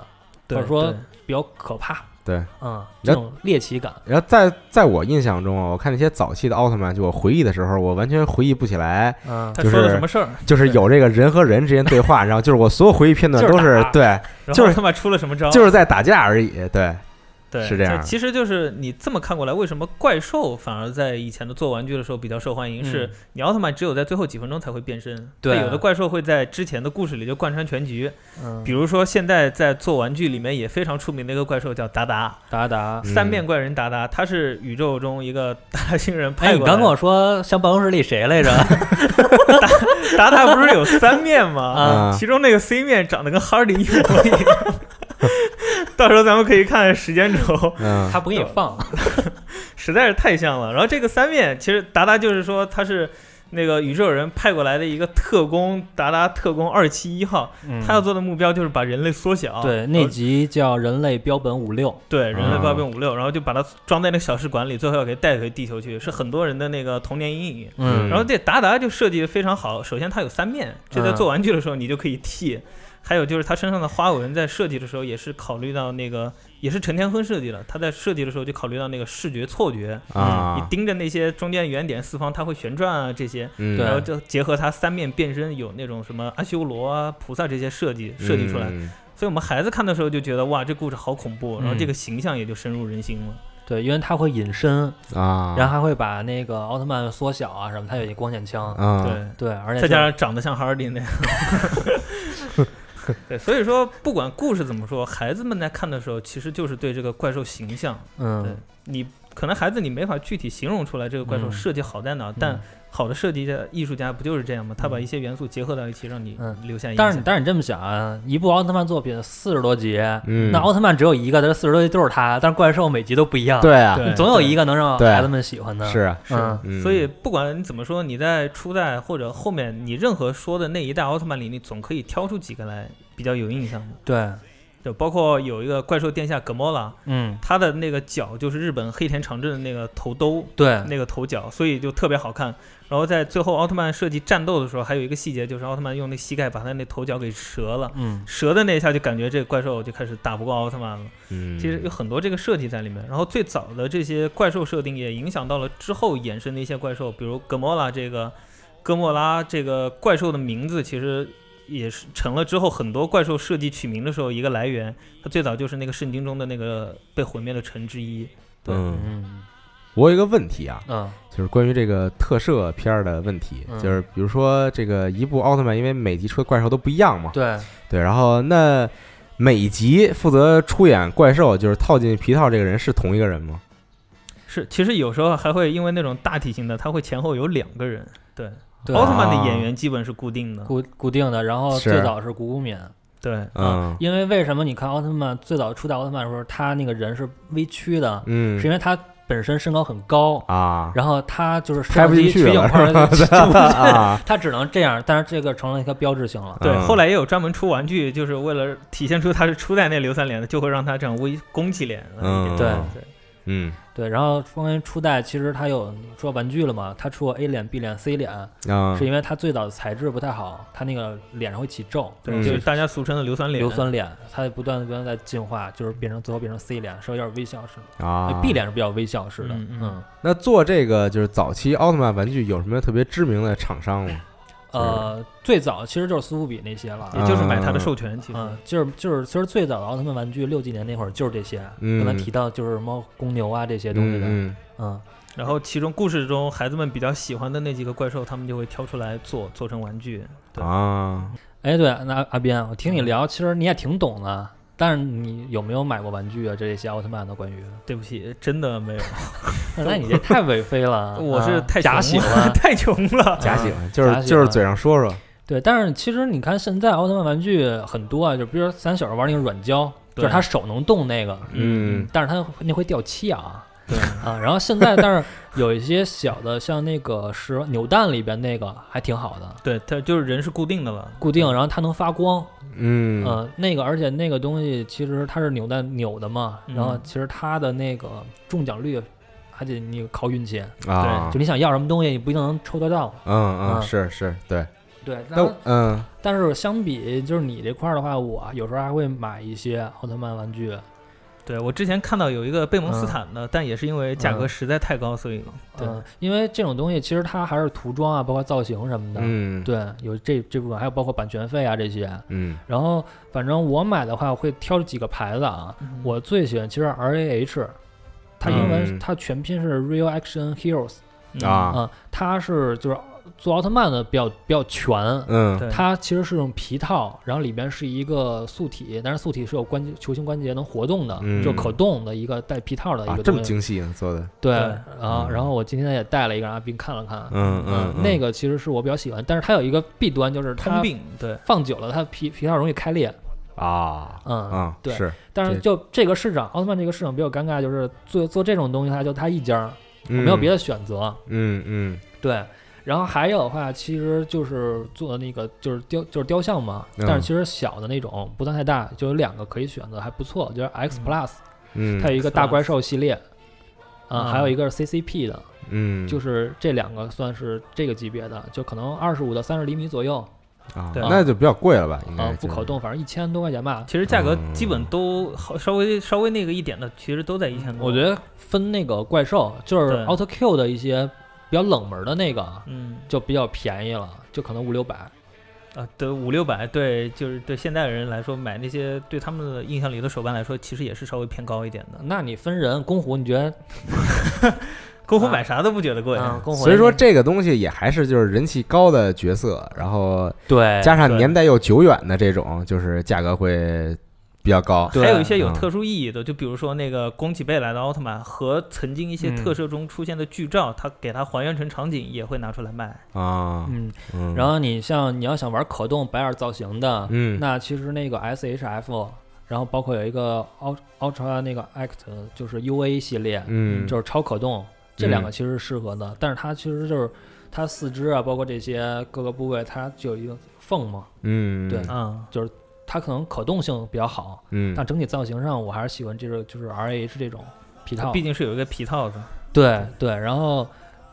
或者说比较可怕，对。嗯，然这种猎奇感，然后在在我印象中啊，我看那些早期的奥特曼，就我回忆的时候，我完全回忆不起来，嗯，他就是说了什么事儿？就是有这个人和人之间对话，然后就是我所有回忆片段就是都是对，就是他妈出了什么招？就是在打架而已，对，对，是这样其实就是你这么看过来，为什么怪兽反而在以前的做玩具的时候比较受欢迎？是嗯你奥特曼只有在最后几分钟才会变身，对那有的怪兽会在之前的故事里就贯穿全局。嗯，比如说现在在做玩具里面也非常出名的一个怪兽叫达达，达达。嗯三面怪人达达，他是宇宙中一个大星人哎，派过来的。你刚跟我说像办公室里谁来着？达达不是有三面吗？啊其中那个 C 面长得跟哈利一模一样。到时候咱们可以看时间轴，嗯，他不给你放，实在是太像了。然后这个三面，其实达达就是说他是那个宇宙人派过来的一个特工，达达特工二七一号，他要做的目标就是把人类缩小。嗯对，那集叫《人类标本五六对人类啊标本五六，然后就把它装在那个小试管里，最后要给带回地球去，是很多人的那个童年阴影。嗯然后这达达就设计的非常好，首先它有三面，这在嗯做玩具的时候你就可以剃。还有就是它身上的花纹，在设计的时候也是考虑到那个，也是陈天亨设计的。他在设计的时候就考虑到那个视觉错觉啊，你啊，盯着那些中间圆点四方，它会旋转啊这些，然后就结合它三面变身，有那种什么阿修罗啊、菩萨这些设计设计出来。嗯所以我们孩子看的时候就觉得哇，这故事好恐怖，然后嗯这个形象也就深入人心了。对，因为它会隐身，啊，然后还会把那个奥特曼缩小啊什么，它有一光线枪，啊，对，对，而且再加上长得像哈尔滨那样。对，所以说不管故事怎么说，孩子们在看的时候，其实就是对这个怪兽形象，嗯，你可能孩子你没法具体形容出来这个怪兽嗯。设计好在哪，但好的设计家、艺术家不就是这样吗？他把嗯。一些元素结合到一起，让你嗯。留下印象。但是但是你这么想啊，一部奥特曼作品四十多集，嗯。那奥特曼只有一个，但是四十多集都是他，但是怪兽每集都不一样，，对啊，总有一个能让孩子们喜欢的，是啊，是所以不管你怎么说，你在初代或者后面，你任何说的那一代奥特曼里，你总可以挑出几个来比较有印象的。对，就包括有一个怪兽殿下葛莫拉，嗯，他的那个角就是日本黑田长治的那个头兜，对，那个头角，所以就特别好看。然后在最后奥特曼设计战斗的时候，还有一个细节，就是奥特曼用那膝盖把他那头角给折了，嗯折的那一下就感觉这个怪兽就开始打不过奥特曼了。嗯，其实有很多这个设计在里面。然后最早的这些怪兽设定也影响到了之后衍生的一些怪兽，比如葛莫拉这个哥莫拉这个怪兽的名字，其实也是成了之后很多怪兽设计取名的时候一个来源。它最早就是那个圣经中的那个被毁灭的城之一。对嗯，嗯我有一个问题啊，嗯就是关于这个特摄片儿的问题，嗯就是比如说这个一部奥特曼，因为每集出的怪兽都不一样嘛，对，对，然后那每集负责出演怪兽，就是套进皮套这个人是同一个人吗？是，其实有时候还会因为那种大体型的，他会前后有两个人。对，对。奥特曼的啊。演员基本是固定的。固固定的，然后最早是古古敏。对，啊嗯，因为为什么你看奥特曼最早初代奥特曼的时候，他那个人是微曲的，嗯。是因为他本身身高很高，啊，然后他就是拍不进去了取景块儿就进不去啊，他只能这样，但是这个成了一个标志性了。对，嗯后来也有专门出玩具，就是为了体现出他是初代那刘三连的，就会让他这样微弓起脸。对。对，嗯对，然后关于初代，其实它有说玩具了嘛，它出过 A 脸、B 脸、C 脸，啊是因为它最早的材质不太好，它那个脸上会起皱，对，嗯就是大家俗称的硫酸脸。硫酸脸，它不断的不断在进化，就是变成最后变成 C 脸，稍微有点微笑式的、啊，B 脸是比较微笑式的，嗯那做这个就是早期奥特曼玩具有什么特别知名的厂商吗？呃，最早其实就是苏富比那些了。也就是买他的授权，其实。嗯，就是就是，其实最早的奥特曼玩具，六几年那会儿就是这些，嗯刚才提到就是什么公牛啊这些东西的，嗯嗯然后其中故事中孩子们比较喜欢的那几个怪兽，他们就会挑出来做，做成玩具。嗯对啊，哎，对，那阿斌，我听你嗯聊，其实你也挺懂的，但是你有没有买过玩具啊？这些奥特曼的关于？对不起，真的没有，那你这太违飞了，我是啊太穷假喜了欢。太穷了。假喜欢 就是就是嘴上说说，对，但是其实你看现在奥特曼玩具很多啊，就比如说咱小时候玩那个软胶，就是对他手能动那个，嗯但是它那会掉漆啊。对啊，然后现在但是有一些小的，像那个是扭蛋里边那个还挺好的，对，它就是人是固定的了。固定，然后它能发光，嗯呃，那个而且那个东西其实它是扭蛋扭的嘛，然后嗯其实它的那个中奖率还得你靠运气，啊就，你想要什么东西，你不一定能抽得到。嗯嗯嗯是是对，对，那嗯但是相比就是你这块儿的话，我有时候还会买一些奥特曼玩具。对我之前看到有一个贝蒙斯坦的，但也是因为价格嗯。实在太高，所以对。嗯，因为这种东西其实它还是涂装啊，包括造型什么的。嗯。对，有这这部分，还有包括版权费啊这些。嗯。然后反正我买的话，我会挑几个牌子啊。我最喜欢其实 R A H，它英文、嗯。它全拼是 Real Action Heroes 嗯。啊。啊、它是就是做奥特曼的比较比较全。嗯。它其实是用皮套，然后里边是一个素体，但是素体是有关节球形关节能活动的，嗯。就可动的一个带皮套的一啊个东西。这么精细呢做的，对，啊然后嗯。然后我今天也带了一个让阿斌看了看，嗯嗯嗯。那个其实是我比较喜欢，但是它有一个弊端就是它病，对，放久了它皮皮套容易开裂，啊嗯，嗯对。是，但是就这个市场，奥特曼这个市场比较尴尬，就是做做这种东西，它就它一家，没有别的选择，嗯嗯。对。然后还有的话，其实就是做那个就是雕就是雕像嘛，嗯。但是其实小的那种不算太大，就有两个可以选择，还不错，就是 X 嗯 Plus，、嗯它有一个大怪兽系列，啊、嗯。还有一个是 CCP 的，嗯。就是这两个算是这个级别的，就可能二十五到三十厘米左右，啊对。那就比较贵了吧应该啊、不可动，反正一千多块钱吧。其实价格嗯。基本都好，稍微稍微那个一点的，其实都在一千多。我觉得分那个怪兽，就是对。奥特 Q 的一些比较冷门的那个，嗯就比较便宜了，就可能五六百。啊，对五六百，对，就是对现代人来说，买那些对他们的印象里的手办来说，其实也是稍微偏高一点的。那你分人，公虎你觉得？公虎买啥都不觉得贵，嗯，公虎所以说这个东西也还是就是人气高的角色，然后对对加上年代又久远的这种，就是价格会比较高。还有一些有嗯。特殊意义的，就比如说那个宫崎贝来的奥特曼和曾经一些嗯特摄中出现的剧照，他给它还原成场景，也会拿出来卖。啊，嗯，嗯，然后你像你要想玩可动白眼造型的，嗯，那其实那个 SHF，然后包括有一个 Ult- Ultra 那个 Act，就是 UA 系列，嗯，就是超可动，这两个嗯其实是适合的，但是它其实就是它四肢啊，包括这些各个部位，它就有一个缝嘛，嗯，对嗯，它可能可动性比较好，嗯但整体造型上我还是喜欢这个就是 R H 这种皮套。毕竟是有一个皮套的，对对，然后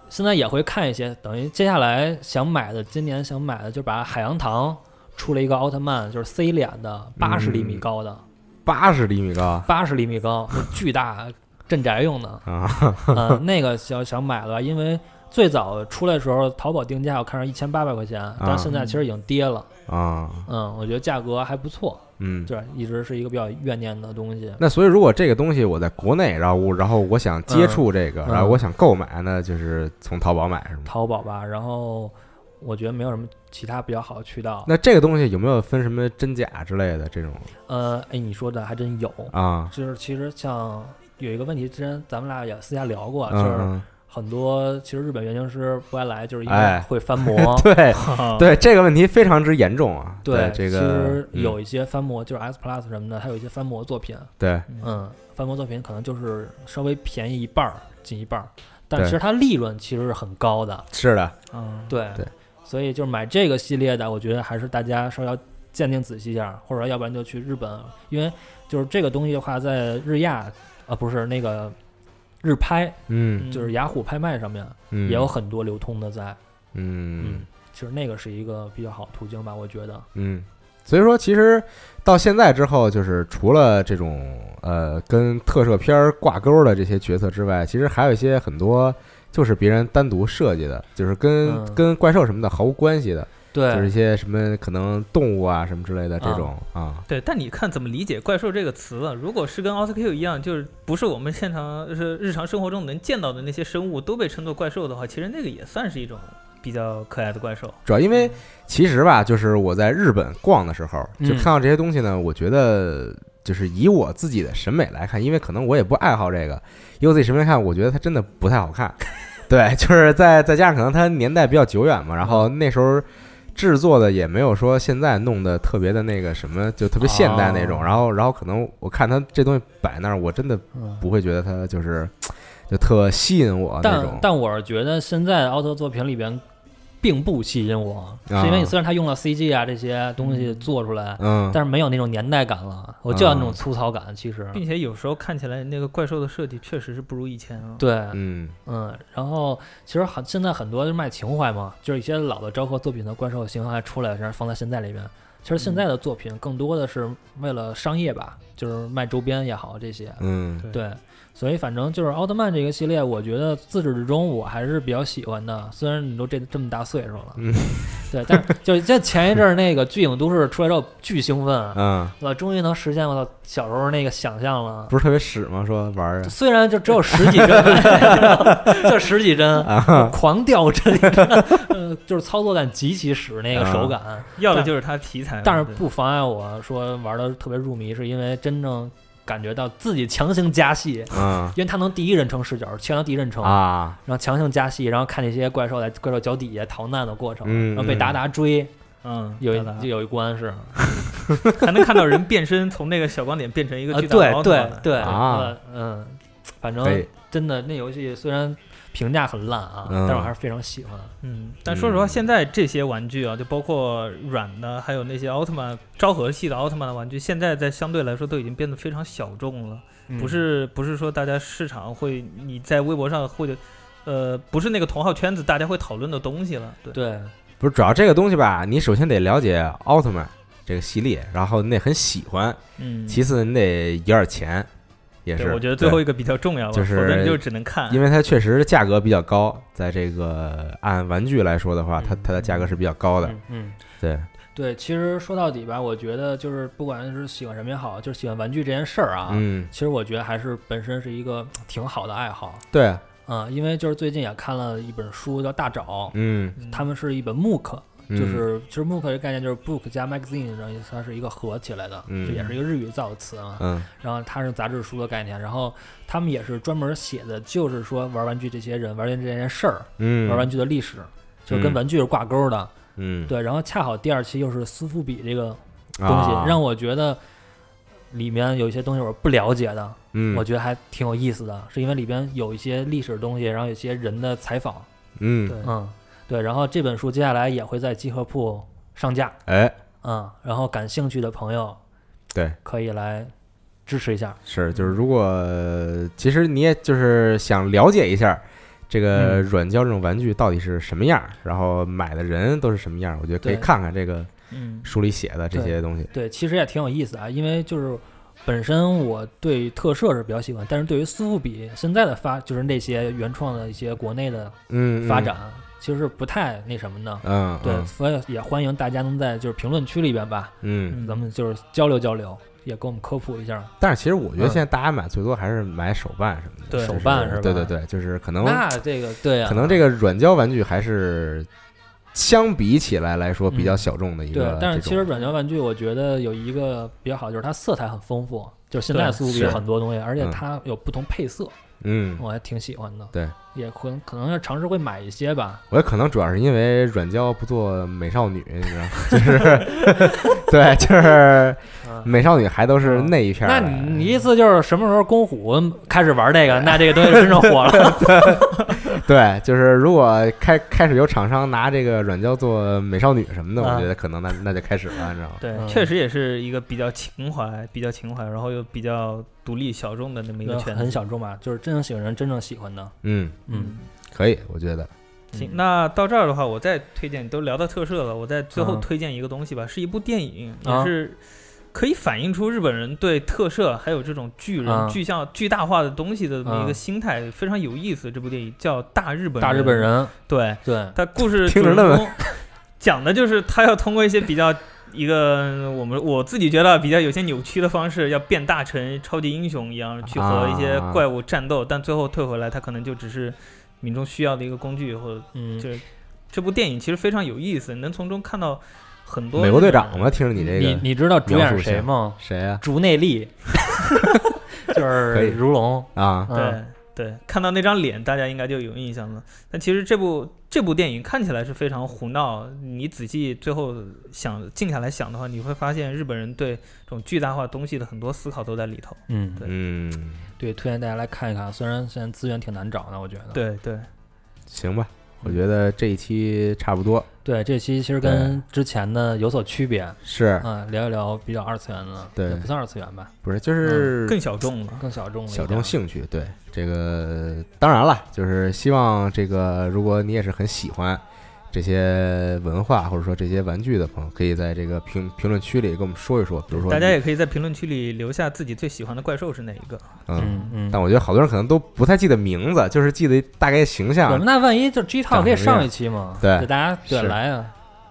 现在也会看一些，等于接下来想买的，今年想买的就把海洋堂出了一个奥特曼，就是 C 脸的，八十厘米嗯高的，八十厘米高八十厘米高，就巨大镇宅用的。啊，嗯，那个想想买了，因为最早出来的时候，淘宝定价我看是一千八百块钱，但是现在其实已经跌了。啊，嗯，我觉得价格还不错，嗯。对，一直是一个比较怨念的东西。那所以，如果这个东西我在国内，然后我然后我想接触这个，嗯然后我想购买，那就是从淘宝买是吗？淘宝吧，然后我觉得没有什么其他比较好的渠道。那这个东西有没有分什么真假之类的这种呃，哎，你说的还真有，啊？就是其实像有一个问题，之前咱们俩也私下聊过，就是嗯很多其实日本原型师不爱来，就是因哎。为会翻模。嗯，对 对，这个问题非常之严重啊。对，这个其实嗯。有一些翻模，就是 S Plus 什么的，还有一些翻模作品，对，嗯，翻模作品可能就是稍微便宜一半儿，近一半儿，但其实它利润其实是很高的。是的，嗯，对。对，所以就是买这个系列的，我觉得还是大家稍微要鉴定仔细一下，或者要不然就去日本，因为就是这个东西的话，在日亚啊不是那个日拍，嗯。就是雅虎拍卖上面嗯，也有很多流通的在，嗯。其实那个是一个比较好途径吧，我觉得。嗯，所以说其实到现在之后，就是除了这种呃跟特摄片儿挂钩的这些角色之外，其实还有一些很多就是别人单独设计的，就是跟、嗯。跟怪兽什么的毫无关系的，对，就是一些什么可能动物啊什么之类的这种啊。对，但你看怎么理解“怪兽”这个词啊？如果是跟奥特 Q 一样，就是不是我们现场是日常生活中能见到的那些生物都被称作怪兽的话，其实那个也算是一种比较可爱的怪兽。主要因为其实吧，就是我在日本逛的时候，就嗯看到这些东西呢，我觉得就是以我自己的审美来看，因为可能我也不爱好这个，以我自己审美来看，我觉得它真的不太好看。对，就是再再加上可能它年代比较久远嘛，然后那时候制作的也没有说现在弄得特别的那个什么，就特别现代那种。哦然后然后可能我看它这东西摆那儿，我真的嗯不会觉得它就是就特吸引我那但种。但我是觉得现在奥特作品里边并不吸引我，是因为啊你虽然他用了 CG 啊这些东西做出来，嗯，但是没有那种年代感了，我就要那种啊粗糙感。其实，并且有时候看起来那个怪兽的设计确实是不如以前了。对，嗯嗯，然后其实很现在很多就是卖情怀嘛，就是一些老的昭和作品的怪兽形象还出来，然后放在现在里面。其实现在的作品更多的是为了商业吧，就是卖周边也好这些。嗯对，所以反正就是奥特曼这个系列，我觉得自始至终我还是比较喜欢的。虽然你都这这么大岁数了，嗯对，但是就在前一阵儿那个《巨影都市》出来之后，巨兴奋，嗯，我终于能实现我小时候那个想象了。不是特别屎吗？说玩儿虽然就只有十几帧，就十几帧，啊，狂掉帧，呃，就是操作感极其屎那个手感，要的就是它题材但是不妨碍我说玩的特别入迷，是因为真正感觉到自己强行加戏，嗯。因为他能第一人称视角，切到第一人称，啊，然后强行加戏，然后看那些怪兽在怪兽脚底下逃难的过程，嗯然后被达达追，嗯，有一达达就有一关是，还能看到人变身，从那个小光点变成一个啊，巨大的对对奥特曼对，啊。呃嗯，反正，真的那游戏虽然评价很烂啊，嗯但是我还是非常喜欢。嗯，但说实话，嗯现在这些玩具啊，就包括软的，还有那些奥特曼昭和系的奥特曼的玩具，现在在相对来说都已经变得非常小众了。嗯不是不是说大家市场会你在微博上或者呃不是那个同号圈子大家会讨论的东西了。对，对，不是主要这个东西吧？你首先得了解奥特曼这个系列，然后你得很喜欢，嗯，其次你得有点钱，也是。我觉得最后一个比较重要吧，就是否则你就只能看。因为它确实价格比较高，在这个按玩具来说的话，它嗯它的价格是比较高的。嗯嗯。对，对，其实说到底吧，我觉得就是不管是喜欢什么也好，就是喜欢玩具这件事儿啊，嗯，其实我觉得还是本身是一个挺好的爱好对，嗯、因为就是最近也看了一本书叫《大找》，嗯，他们是一本 MOOC，嗯就是其实 MOOC 这概念就是 book 加 magazine，然后它是一个合起来的，嗯。这也是一个日语造词啊。嗯。然后它是杂志书的概念，然后他们也是专门写的，就是说玩玩具这些人玩玩具这件事儿，嗯，玩玩具的历史，就是跟嗯。玩具是挂钩的。嗯。对，然后恰好第二期又是苏富比这个东东西，让我觉得里面有一些东西我不了解的，嗯。我觉得还挺有意思的，是因为里边有一些历史的东西，然后有些人的采访，嗯。对，嗯，对，然后这本书接下来也会在集合铺上架，哎嗯，然后感兴趣的朋友对，可以来支持一下。是，就是如果其实你也就是想了解一下这个嗯软胶这种玩具到底是什么样儿，然后买的人都是什么样儿，我觉得可以对看看这个嗯书里写的这些东西。对，其实也挺有意思啊，因为就是本身我对特摄是比较喜欢，但是对于苏富比现在的发，就是那些原创的一些国内的嗯，嗯发，展，其实不太那什么的。嗯，对，嗯所以也欢迎大家能在就是评论区里边吧，嗯，咱们就是交流交流，也给我们科普一下。但是其实我觉得嗯现在大家买最多还是买手办什么的，对手办是吧？对对对，就是可能那这个对啊，可能这个软胶玩具还是相比起来来说比较嗯。小众的一个对但是其实软胶玩具我觉得有一个比较好，就是它色彩很丰富，就是现在对。苏富比很多东西，而且嗯它有不同配色，嗯，我还挺喜欢的。对，也可能可能要尝试会买一些吧。我也可能主要是因为软胶不做美少女，你知道吗，就是 对，就是嗯美少女还都是那一片儿那。你你意思就是什么时候公虎开始玩这个，那这个东西真正火了？对，就是如果开开始有厂商拿这个软胶做美少女什么的，啊我觉得可能那那就开始了，你知道吗？对，嗯确实也是一个比较情怀、比较情怀，然后又比较独立小众的那么一个圈子。很小众吧，就是真正喜欢人真正喜欢的。嗯，嗯，可以，我觉得。行嗯，那到这儿的话，我再推荐，都聊到特摄了，我再最后嗯推荐一个东西吧，是一部电影，啊也是可以反映出日本人对特摄还有这种巨人、啊具象、巨大化的东西的这么一啊个心态，非常有意思。这部电影叫《大日本大日本，人，对，对，他故事听着那么主人公讲的就是他要通过一些比较。一个我们我自己觉得比较有些扭曲的方式，要变大成超级英雄一样去和一些啊怪物战斗，但最后退回来，他可能就只是民众需要的一个工具，或者嗯，就是这部电影其实非常有意思，能从中看到很多美国队长吗，听着你这个你你知道主演谁吗？谁啊？竹内力，就是如龙。啊，对嗯对，看到那张脸，大家应该就有印象了。但其实这部这部电影看起来是非常胡闹，你仔细最后想静下来想的话，你会发现日本人对这种巨大化东西的很多思考都在里头。嗯，对嗯，对，推荐大家来看一看。虽然现在资源挺难找的，我觉得。对对，行吧，我觉得这一期差不多对，这期其实跟之前的有所区别。是，嗯，聊一聊比较二次元的，对。也不算二次元吧，不是就是更小众了。更小众了一小众兴趣，对这个当然了，就是希望这个如果你也是很喜欢这些文化或者说这些玩具的朋友，可以在这个评评论区里跟我们说一说，比如说大家也可以在评论区里留下自己最喜欢的怪兽是哪一个。嗯。嗯嗯。但我觉得好多人可能都不太记得名字，就是记得大概形我象们。那万一就 G 套可以上一期嘛？对给大家对来啊，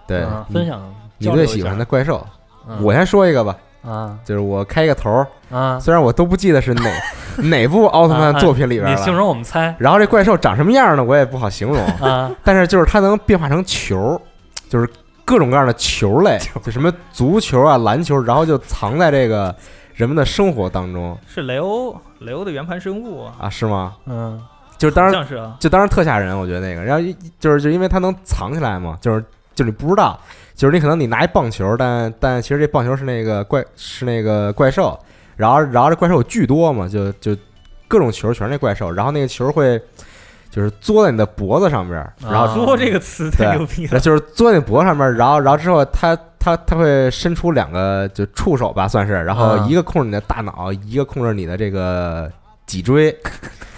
对分享你最喜欢的怪兽，嗯我先说一个吧，啊。就是我开一个头儿，啊，虽然我都不记得是哪 哪部奥特曼作品里边了，你形容我们猜。然后这怪兽长什么样呢，我也不好形容，啊，但是就是它能变化成球，就是各种各样的球类，就什么足球啊、篮球，然后就藏在这个人们的生活当中。是雷欧，雷欧的圆盘生物啊，啊，是吗？嗯。就是当然是啊。就当然特吓人，我觉得那个，然后一就是就因为它能藏起来嘛，就是就是你不知道，就是你可能你拿一棒球，但但其实这棒球是那个怪是那个怪兽，然后然后这怪兽有巨多嘛，就就各种球全是那怪兽，然后那个球会就是嘬在你的脖子上边儿，然后啊说这个词太牛逼了。就是嘬在你脖子上面，然后然后之后它它它会伸出两个就触手吧，算是，然后啊一个控制你的大脑，一个控制你的这个脊椎。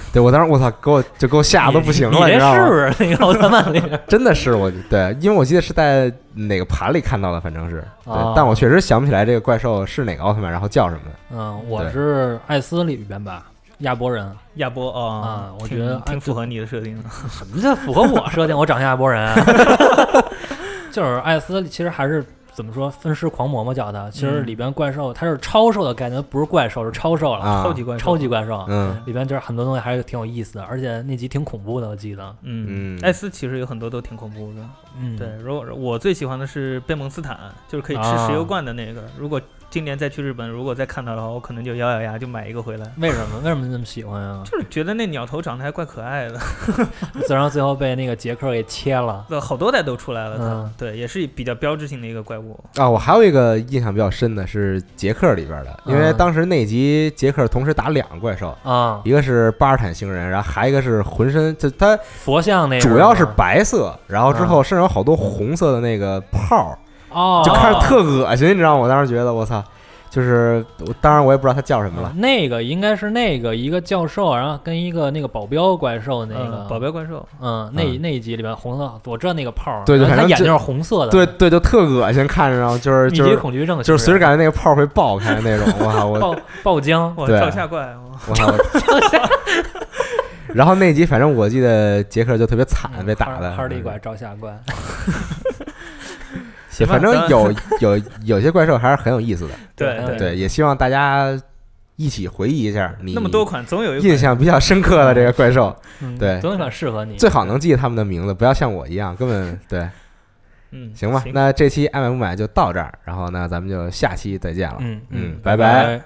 对我当时我操，给我就给我吓得都不行了，你这知道吗？是不是那个奥特曼里边？真的是我对，因为我记得是在哪个盘里看到的，反正是对，哦但我确实想不起来这个怪兽是哪个奥特曼，然后叫什么的。嗯，我对是艾斯里边吧，亚波人。亚波哦啊我觉得挺符合你的设定的。什么叫符合我设定？我长相亚波人，就是艾斯其实还是怎么说分尸狂魔嘛叫他，其实嗯里边怪兽它是超兽的概念，不是怪兽，是超兽了，啊超级怪兽，超级怪兽。嗯里边就是很多东西还是挺有意思的，而且那集挺恐怖的，我记得。嗯嗯，艾斯其实有很多都挺恐怖的。嗯，对，如果我最喜欢的是贝蒙斯坦，就是可以吃啊石油罐的那个。如果今年再去日本，如果再看到的话，我可能就咬咬牙就买一个回来。为什么 为什么那么喜欢啊？就是觉得那鸟头长得还怪可爱的，然后最后被那个杰克给切了。对好多代都出来了。它嗯对，也是比较标志性的一个怪物。啊，我还有一个印象比较深的是杰克里边的，因为嗯当时那集杰克同时打两个怪兽，啊，一个是巴尔坦星人，然后还一个是浑身就他佛像那个主要是白色，然后之后身上有好多红色的那个泡儿，哦，就看着特恶心，你知道吗？我当时觉得我操，就是我当然我也不知道他叫什么了。那个应该是那个一个教授，然后跟一个那个保镖怪兽那个。嗯保镖怪兽，嗯，那那一集里边红色，我知道那个泡儿，对对他眼睛是红色的，对，对，就特恶心，看着然后就是密集就是恐惧症，就是随时感觉那个泡会爆开那种，我操我爆爆浆，哇，对。照下怪，哇。我操！我然后那集反正我记得杰克就特别惨，被打的。哈利怪照下怪，行吧反正有 有有些怪兽还是很有意思的。对对对，也希望大家一起回忆一下你那么多款，总有一印象比较深刻的这个怪兽，嗯对总有一款适合你，最好能记他们的名字，不要像我一样根本 对。嗯，行吧，那这期爱买不买就到这儿，然后呢，咱们就下期再见了。嗯嗯，拜拜。